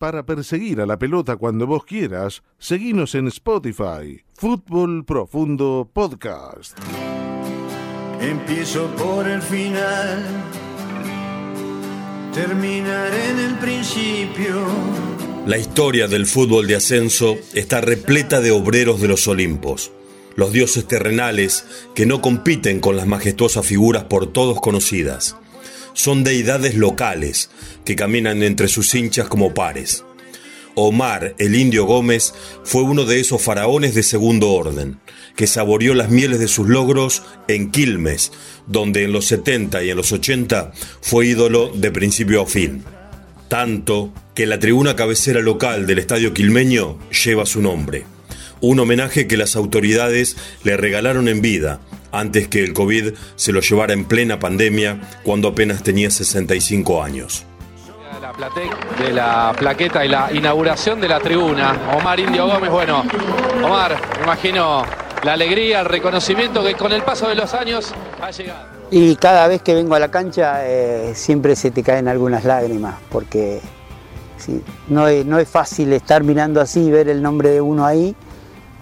Para perseguir a la pelota cuando vos quieras, seguinos en Spotify, Fútbol Profundo Podcast. Empiezo por el final, terminaré en el principio. La historia del fútbol de ascenso está repleta de obreros de los Olimpos, los dioses terrenales que no compiten con las majestuosas figuras por todos conocidas son deidades locales que caminan entre sus hinchas como pares. Omar, el indio Gómez, fue uno de esos faraones de segundo orden, que saboreó las mieles de sus logros en Quilmes, donde en los 70 y en los 80 fue ídolo de principio a fin. Tanto que la tribuna cabecera local del estadio quilmeño lleva su nombre. Un homenaje que las autoridades le regalaron en vida antes que el COVID se lo llevara en plena pandemia cuando apenas tenía 65 años. De la plaqueta y la inauguración de la tribuna. Omar Indio Gómez, bueno, Omar, imagino la alegría, el reconocimiento que con el paso de los años ha llegado. Y cada vez que vengo a la cancha eh, siempre se te caen algunas lágrimas, porque no, no es fácil estar mirando así y ver el nombre de uno ahí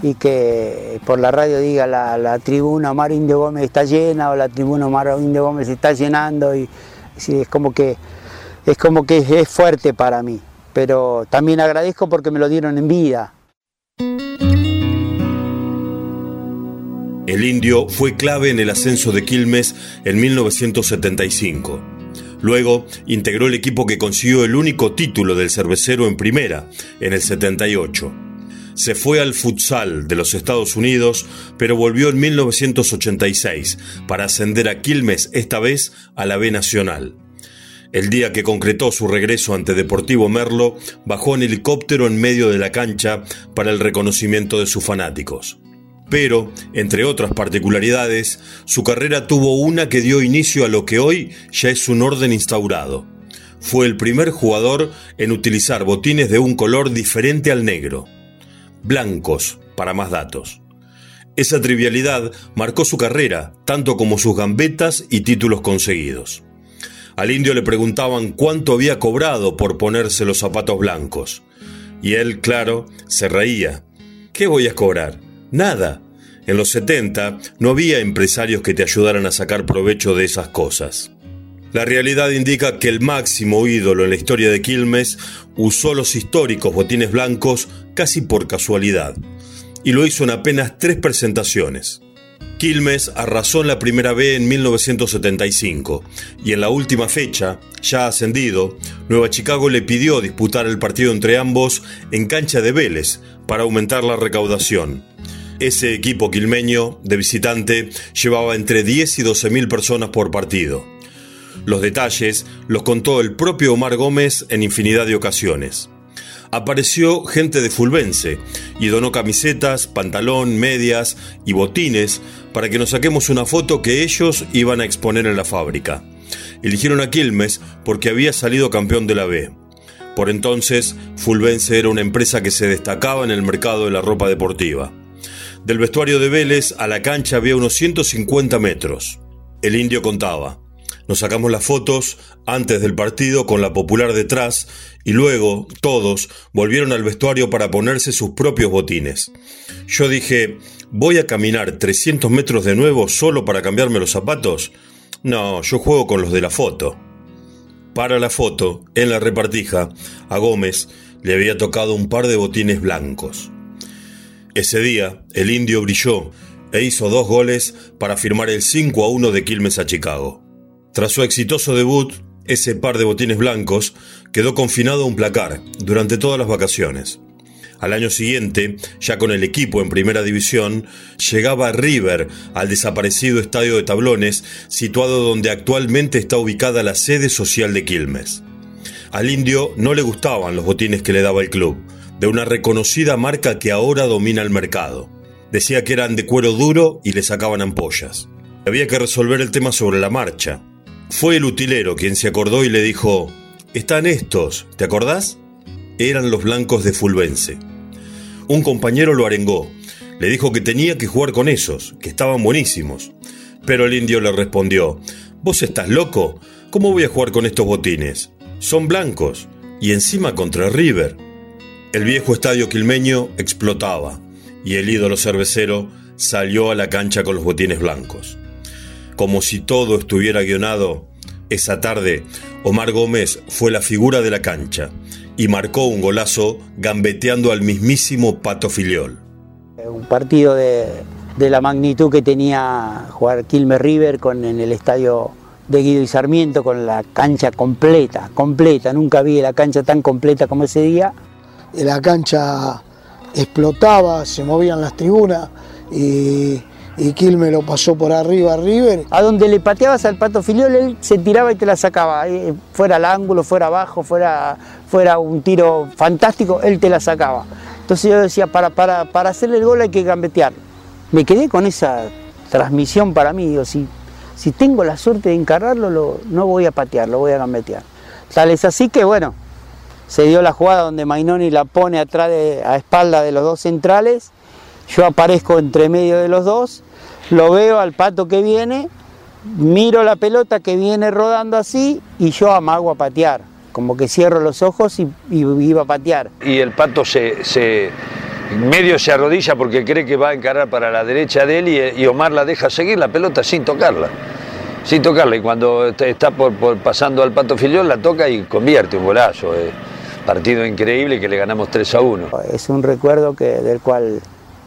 y que por la radio diga la, tribuna Omar Indio Gómez está llena o la tribuna Omar Indio Gómez está llenando y es como que es como que es fuerte para mí, pero también agradezco porque me lo dieron en vida. El indio fue clave en el ascenso de Quilmes en 1975. Luego integró el equipo que consiguió el único título del cervecero en primera, en el 78 se fue al futsal de los Estados Unidos, pero volvió en 1986 para ascender a Quilmes, esta vez a la B Nacional. El día que concretó su regreso ante Deportivo Merlo, bajó en helicóptero en medio de la cancha para el reconocimiento de sus fanáticos. Pero, entre otras particularidades, su carrera tuvo una que dio inicio a lo que hoy ya es un orden instaurado. Fue el primer jugador en utilizar botines de un color diferente al negro blancos, para más datos. Esa trivialidad marcó su carrera, tanto como sus gambetas y títulos conseguidos. Al indio le preguntaban cuánto había cobrado por ponerse los zapatos blancos. Y él, claro, se reía. ¿Qué voy a cobrar? Nada. En los 70 no había empresarios que te ayudaran a sacar provecho de esas cosas. La realidad indica que el máximo ídolo en la historia de Quilmes usó los históricos botines blancos casi por casualidad, y lo hizo en apenas tres presentaciones. Quilmes arrasó en la primera B en 1975 y en la última fecha, ya ascendido, Nueva Chicago le pidió disputar el partido entre ambos en cancha de Vélez para aumentar la recaudación. Ese equipo quilmeño de visitante llevaba entre 10 y 12 mil personas por partido. Los detalles los contó el propio Omar Gómez en infinidad de ocasiones. Apareció gente de Fulvense y donó camisetas, pantalón, medias y botines para que nos saquemos una foto que ellos iban a exponer en la fábrica. Eligieron a Quilmes porque había salido campeón de la B. Por entonces, Fulvense era una empresa que se destacaba en el mercado de la ropa deportiva. Del vestuario de Vélez a la cancha había unos 150 metros. El indio contaba. Nos sacamos las fotos antes del partido con la popular detrás y luego todos volvieron al vestuario para ponerse sus propios botines. Yo dije, ¿voy a caminar 300 metros de nuevo solo para cambiarme los zapatos? No, yo juego con los de la foto. Para la foto, en la repartija, a Gómez le había tocado un par de botines blancos. Ese día, el indio brilló e hizo dos goles para firmar el 5 a 1 de Quilmes a Chicago. Tras su exitoso debut, ese par de botines blancos quedó confinado a un placar durante todas las vacaciones. Al año siguiente, ya con el equipo en primera división, llegaba River al desaparecido estadio de Tablones, situado donde actualmente está ubicada la sede social de Quilmes. Al indio no le gustaban los botines que le daba el club, de una reconocida marca que ahora domina el mercado. Decía que eran de cuero duro y le sacaban ampollas. Había que resolver el tema sobre la marcha. Fue el utilero quien se acordó y le dijo, están estos, ¿te acordás? Eran los blancos de Fulvense. Un compañero lo arengó, le dijo que tenía que jugar con esos, que estaban buenísimos. Pero el indio le respondió, ¿vos estás loco? ¿Cómo voy a jugar con estos botines? Son blancos, y encima contra River. El viejo estadio quilmeño explotaba y el ídolo cervecero salió a la cancha con los botines blancos. Como si todo estuviera guionado, esa tarde Omar Gómez fue la figura de la cancha y marcó un golazo gambeteando al mismísimo Pato Filiol. Un partido de, la magnitud que tenía jugar Quilmes River con, en el estadio de Guido y Sarmiento con la cancha completa, completa. Nunca vi la cancha tan completa como ese día. La cancha explotaba, se movían las tribunas y, y Quilmes lo pasó por arriba a River. A donde le pateabas al Pato Filiol, él se tiraba y te la sacaba. Fuera al ángulo, fuera abajo, fuera, fuera un tiro fantástico, él te la sacaba. Entonces yo decía, para, para, para hacerle el gol hay que gambetear. Me quedé con esa transmisión para mí, digo, si si tengo la suerte de encargarlo, no voy a patear, lo voy a gambetear. Tal es así que, bueno, se dio la jugada donde Mainoni la pone atrás de, a espalda de los dos centrales, yo aparezco entre medio de los dos, lo veo al pato que viene, miro la pelota que viene rodando así y yo amago a patear, como que cierro los ojos y, iba a patear. Y el pato se, se, medio se arrodilla porque cree que va a encarar para la derecha de él y, Omar la deja seguir la pelota sin tocarla. Sin tocarla. Y cuando está por, pasando al Pato Filiol la toca y convierte un golazo. Eh. Partido increíble que le ganamos 3 a 1. Es un recuerdo que, del cual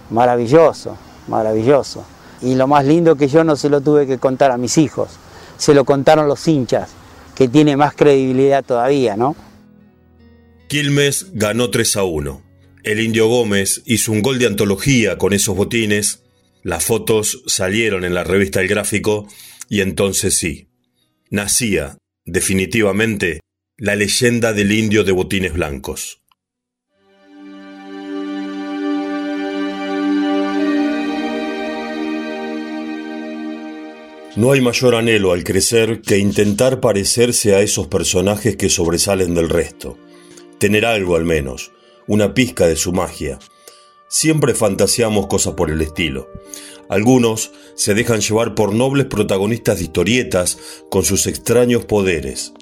maravilloso, maravilloso. Y lo más lindo que yo no se lo tuve que contar a mis hijos, se lo contaron los hinchas, que tiene más credibilidad todavía, ¿no? Quilmes ganó 3 a 1 el Indio Gómez hizo un gol de antología con esos botines, las fotos salieron en la revista El Gráfico y entonces sí, nacía, definitivamente, la leyenda del indio de botines blancos. No hay mayor anhelo al crecer que intentar parecerse a esos personajes que sobresalen del resto, tener algo al menos, una pizca de su magia. Siempre fantaseamos cosas por el estilo. Algunos se dejan llevar por nobles protagonistas de historietas con sus extraños poderes.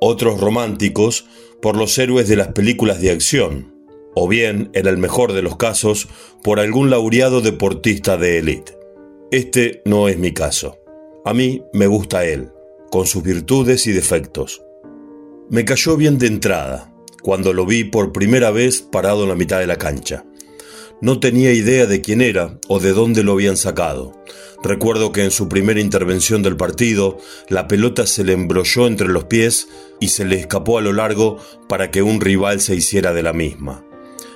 Otros románticos por los héroes de las películas de acción. O bien, en el mejor de los casos, por algún laureado deportista de élite. Este no es mi caso. A mí me gusta él, con sus virtudes y defectos. Me cayó bien de entrada, cuando lo vi por primera vez parado en la mitad de la cancha. No tenía idea de quién era o de dónde lo habían sacado. Recuerdo que en su primera intervención del partido, la pelota se le embrolló entre los pies y se le escapó a lo largo para que un rival se hiciera de la misma.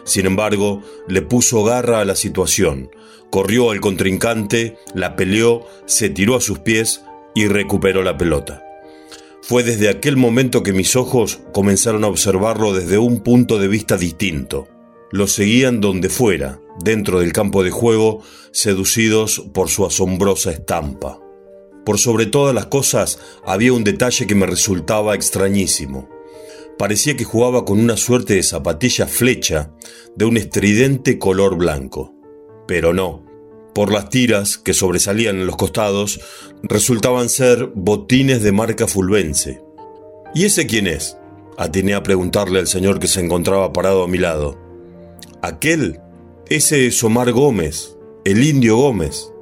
Sin embargo, le puso garra a la situación, corrió al contrincante, la peleó, se tiró a sus pies y recuperó la pelota. Fue desde aquel momento que mis ojos comenzaron a observarlo desde un punto de vista distinto. Lo seguían donde fuera, dentro del campo de juego, seducidos por su asombrosa estampa. Por sobre todas las cosas había un detalle que me resultaba extrañísimo. Parecía que jugaba con una suerte de zapatilla flecha de un estridente color blanco. Pero no, por las tiras que sobresalían en los costados, resultaban ser botines de marca fulvense. ¿Y ese quién es? Atiné a preguntarle al señor que se encontraba parado a mi lado. Aquel, ese es Omar Gómez, el indio Gómez.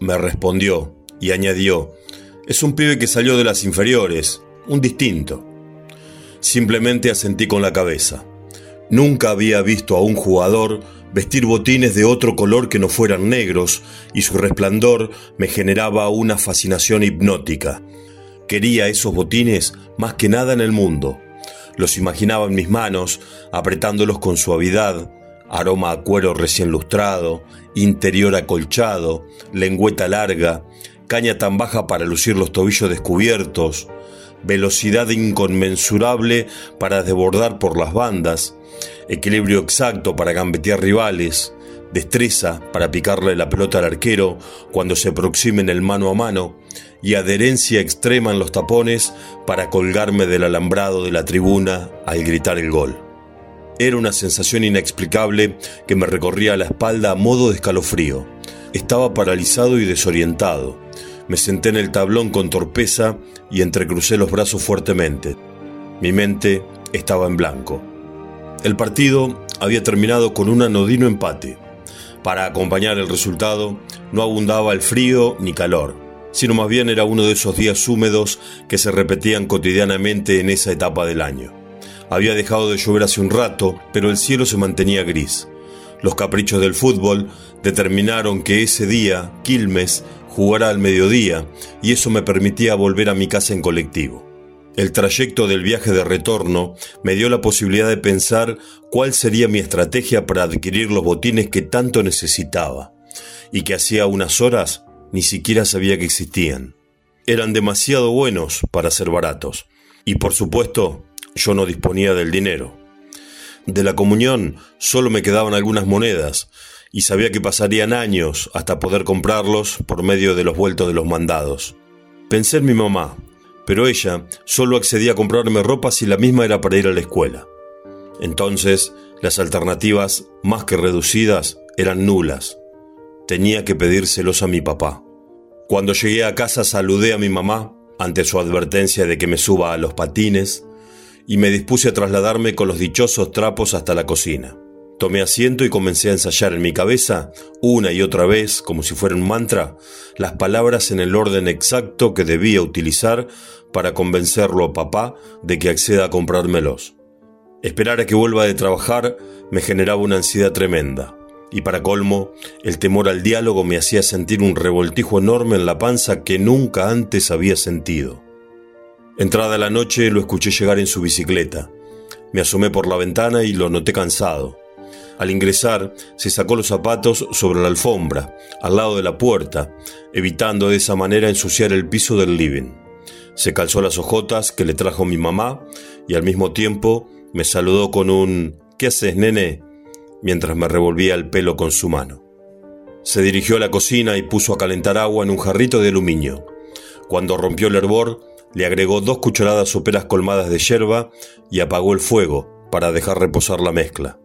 Me respondió y añadió, es un pibe que salió de las inferiores, un distinto. Simplemente asentí con la cabeza. Nunca había visto a un jugador vestir botines de otro color que no fueran negros, y su resplandor me generaba una fascinación hipnótica. Quería esos botines más que nada en el mundo. Los imaginaba en mis manos, apretándolos con suavidad, aroma a cuero recién lustrado, interior acolchado, lengüeta larga, caña tan baja para lucir los tobillos descubiertos, velocidad inconmensurable para desbordar por las bandas, equilibrio exacto para gambetear rivales, destreza para picarle la pelota al arquero cuando se aproximen el mano a mano y adherencia extrema en los tapones para colgarme del alambrado de la tribuna al gritar el gol. Era una sensación inexplicable que me recorría la espalda a modo de escalofrío. Estaba paralizado y desorientado. Me senté en el tablón con torpeza y entrecrucé los brazos fuertemente. Mi mente estaba en blanco. El partido había terminado con un anodino empate. Para acompañar el resultado no abundaba el frío ni calor, sino más bien era uno de esos días húmedos que se repetían cotidianamente en esa etapa del año. Había dejado de llover hace un rato, pero el cielo se mantenía gris. Los caprichos del fútbol determinaron que ese día Quilmes jugara al mediodía y eso me permitía volver a mi casa en colectivo. El trayecto del viaje de retorno me dio la posibilidad de pensar cuál sería mi estrategia para adquirir los botines que tanto necesitaba y que hacía unas horas ni siquiera sabía que existían. Eran demasiado buenos para ser baratos y por supuesto yo no disponía del dinero. De la comunión solo me quedaban algunas monedas y sabía que pasarían años hasta poder comprarlos por medio de los vueltos de los mandados. Pensé en mi mamá, pero ella solo accedía a comprarme ropa si la misma era para ir a la escuela. Entonces, las alternativas, más que reducidas, eran nulas. Tenía que pedírselos a mi papá. Cuando llegué a casa saludé a mi mamá ante su advertencia de que me suba a los patines y me dispuse a trasladarme con los dichosos trapos hasta la cocina. Tomé asiento y comencé a ensayar en mi cabeza, una y otra vez, como si fuera un mantra, las palabras en el orden exacto que debía utilizar para convencerlo a papá de que acceda a comprármelos. Esperar a que vuelva de trabajar me generaba una ansiedad tremenda, y para colmo, el temor al diálogo me hacía sentir un revoltijo enorme en la panza que nunca antes había sentido. Entrada la noche lo escuché llegar en su bicicleta. Me asomé por la ventana y lo noté cansado. Al ingresar, se sacó los zapatos sobre la alfombra, al lado de la puerta, evitando de esa manera ensuciar el piso del living. Se calzó las hojotas que le trajo mi mamá y al mismo tiempo me saludó con un ¿Qué haces, nene? mientras me revolvía el pelo con su mano. Se dirigió a la cocina y puso a calentar agua en un jarrito de aluminio. Cuando rompió el hervor, le agregó dos cucharadas soperas colmadas de yerba y apagó el fuego para dejar reposar la mezcla.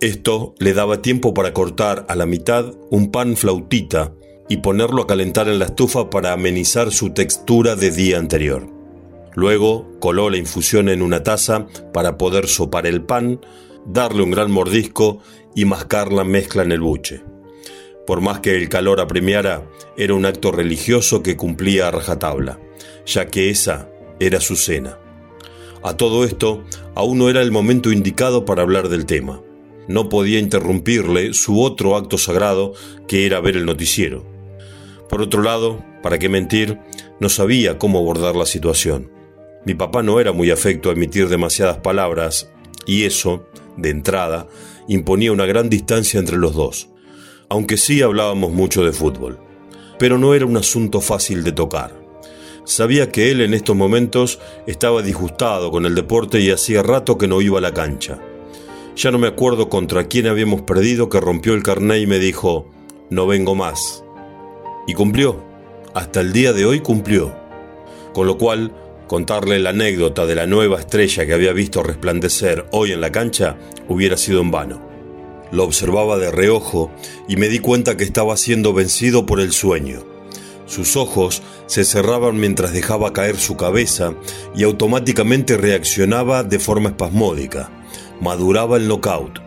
Esto le daba tiempo para cortar a la mitad un pan flautita y ponerlo a calentar en la estufa para amenizar su textura de día anterior. Luego coló la infusión en una taza para poder sopar el pan, darle un gran mordisco y mascar la mezcla en el buche. Por más que el calor apremiara, era un acto religioso que cumplía a rajatabla, ya que esa era su cena. A todo esto, aún no era el momento indicado para hablar del tema no podía interrumpirle su otro acto sagrado, que era ver el noticiero. Por otro lado, para qué mentir, no sabía cómo abordar la situación. Mi papá no era muy afecto a emitir demasiadas palabras, y eso, de entrada, imponía una gran distancia entre los dos, aunque sí hablábamos mucho de fútbol. Pero no era un asunto fácil de tocar. Sabía que él en estos momentos estaba disgustado con el deporte y hacía rato que no iba a la cancha. Ya no me acuerdo contra quién habíamos perdido que rompió el carné y me dijo, no vengo más. Y cumplió. Hasta el día de hoy cumplió. Con lo cual, contarle la anécdota de la nueva estrella que había visto resplandecer hoy en la cancha hubiera sido en vano. Lo observaba de reojo y me di cuenta que estaba siendo vencido por el sueño. Sus ojos se cerraban mientras dejaba caer su cabeza y automáticamente reaccionaba de forma espasmódica maduraba el knockout.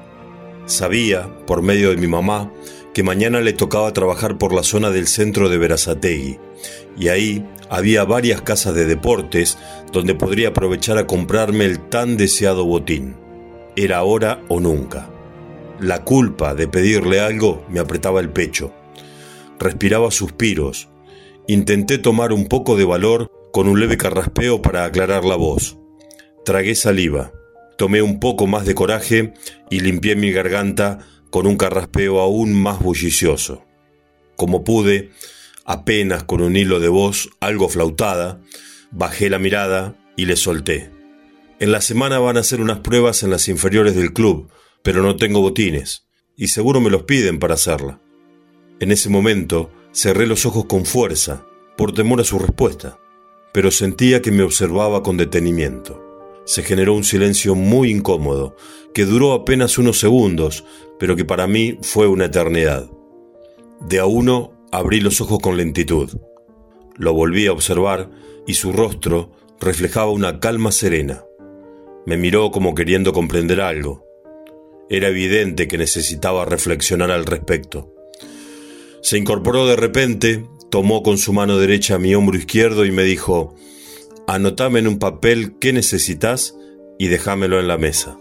Sabía, por medio de mi mamá, que mañana le tocaba trabajar por la zona del centro de Verazategui, y ahí había varias casas de deportes donde podría aprovechar a comprarme el tan deseado botín. Era ahora o nunca. La culpa de pedirle algo me apretaba el pecho. Respiraba suspiros. Intenté tomar un poco de valor con un leve carraspeo para aclarar la voz. Tragué saliva. Tomé un poco más de coraje y limpié mi garganta con un carraspeo aún más bullicioso. Como pude, apenas con un hilo de voz algo flautada, bajé la mirada y le solté. En la semana van a hacer unas pruebas en las inferiores del club, pero no tengo botines, y seguro me los piden para hacerla. En ese momento cerré los ojos con fuerza, por temor a su respuesta, pero sentía que me observaba con detenimiento. Se generó un silencio muy incómodo, que duró apenas unos segundos, pero que para mí fue una eternidad. De a uno abrí los ojos con lentitud. Lo volví a observar y su rostro reflejaba una calma serena. Me miró como queriendo comprender algo. Era evidente que necesitaba reflexionar al respecto. Se incorporó de repente, tomó con su mano derecha mi hombro izquierdo y me dijo, anotame en un papel qué necesitas y déjamelo en la mesa.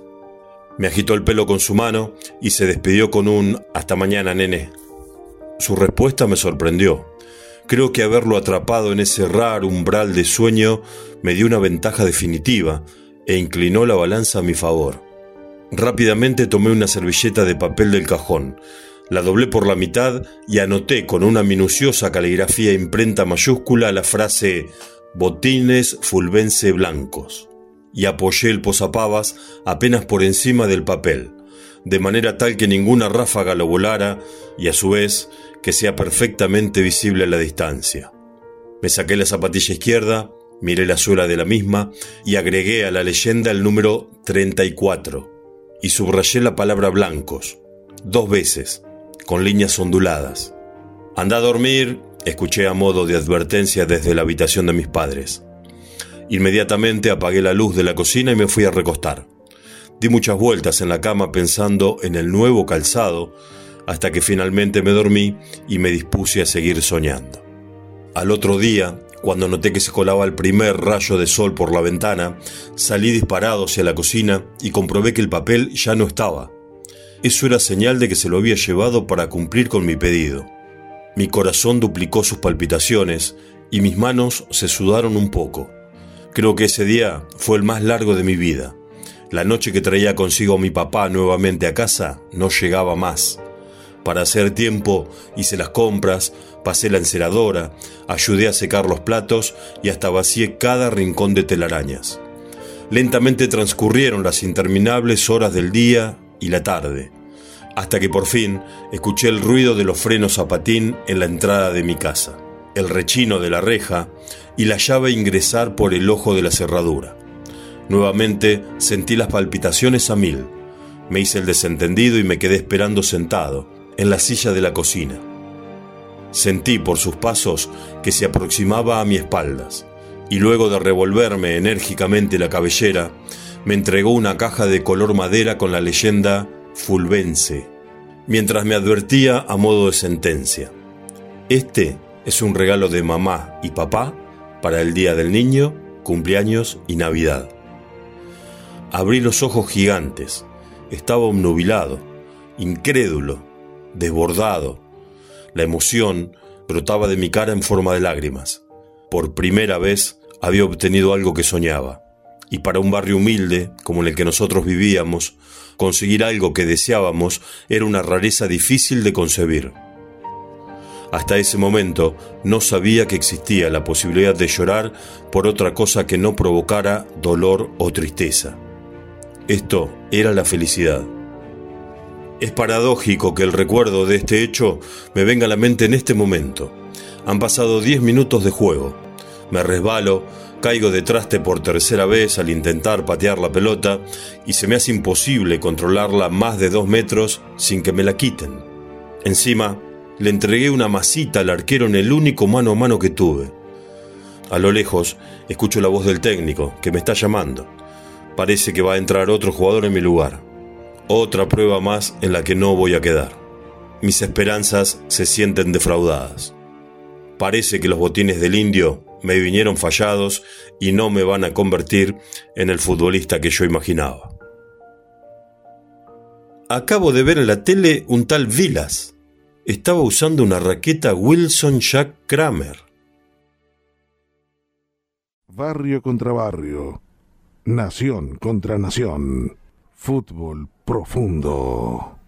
Me agitó el pelo con su mano y se despidió con un hasta mañana, nene. Su respuesta me sorprendió. Creo que haberlo atrapado en ese raro umbral de sueño me dio una ventaja definitiva e inclinó la balanza a mi favor. Rápidamente tomé una servilleta de papel del cajón, la doblé por la mitad y anoté con una minuciosa caligrafía imprenta mayúscula la frase botines fulvense blancos y apoyé el posapavas apenas por encima del papel, de manera tal que ninguna ráfaga lo volara y a su vez que sea perfectamente visible a la distancia. Me saqué la zapatilla izquierda, miré la suela de la misma y agregué a la leyenda el número 34 y subrayé la palabra blancos, dos veces, con líneas onduladas. Anda a dormir, escuché a modo de advertencia desde la habitación de mis padres. Inmediatamente apagué la luz de la cocina y me fui a recostar. Di muchas vueltas en la cama pensando en el nuevo calzado, hasta que finalmente me dormí y me dispuse a seguir soñando. Al otro día, cuando noté que se colaba el primer rayo de sol por la ventana, salí disparado hacia la cocina y comprobé que el papel ya no estaba. Eso era señal de que se lo había llevado para cumplir con mi pedido. Mi corazón duplicó sus palpitaciones y mis manos se sudaron un poco. Creo que ese día fue el más largo de mi vida. La noche que traía consigo a mi papá nuevamente a casa no llegaba más. Para hacer tiempo hice las compras, pasé la enceradora, ayudé a secar los platos y hasta vacié cada rincón de telarañas. Lentamente transcurrieron las interminables horas del día y la tarde, hasta que por fin escuché el ruido de los frenos a patín en la entrada de mi casa, el rechino de la reja y la llave ingresar por el ojo de la cerradura. Nuevamente sentí las palpitaciones a mil. Me hice el desentendido y me quedé esperando sentado, en la silla de la cocina. Sentí por sus pasos que se aproximaba a mi espaldas, y luego de revolverme enérgicamente la cabellera, me entregó una caja de color madera con la leyenda Fulvense, mientras me advertía a modo de sentencia. Este es un regalo de mamá y papá para el Día del Niño, cumpleaños y Navidad. Abrí los ojos gigantes. Estaba obnubilado, incrédulo, desbordado. La emoción brotaba de mi cara en forma de lágrimas. Por primera vez había obtenido algo que soñaba. Y para un barrio humilde, como el que nosotros vivíamos, conseguir algo que deseábamos era una rareza difícil de concebir. Hasta ese momento no sabía que existía la posibilidad de llorar por otra cosa que no provocara dolor o tristeza. Esto era la felicidad. Es paradójico que el recuerdo de este hecho me venga a la mente en este momento. Han pasado 10 minutos de juego. Me resbalo, caigo de traste por tercera vez al intentar patear la pelota y se me hace imposible controlarla más de dos metros sin que me la quiten. Encima, le entregué una masita al arquero en el único mano a mano que tuve. A lo lejos, escucho la voz del técnico, que me está llamando. Parece que va a entrar otro jugador en mi lugar. Otra prueba más en la que no voy a quedar. Mis esperanzas se sienten defraudadas. Parece que los botines del indio me vinieron fallados y no me van a convertir en el futbolista que yo imaginaba. Acabo de ver en la tele un tal Vilas estaba usando una raqueta Wilson Jack Kramer. Barrio contra barrio. Nación contra nación. Fútbol profundo.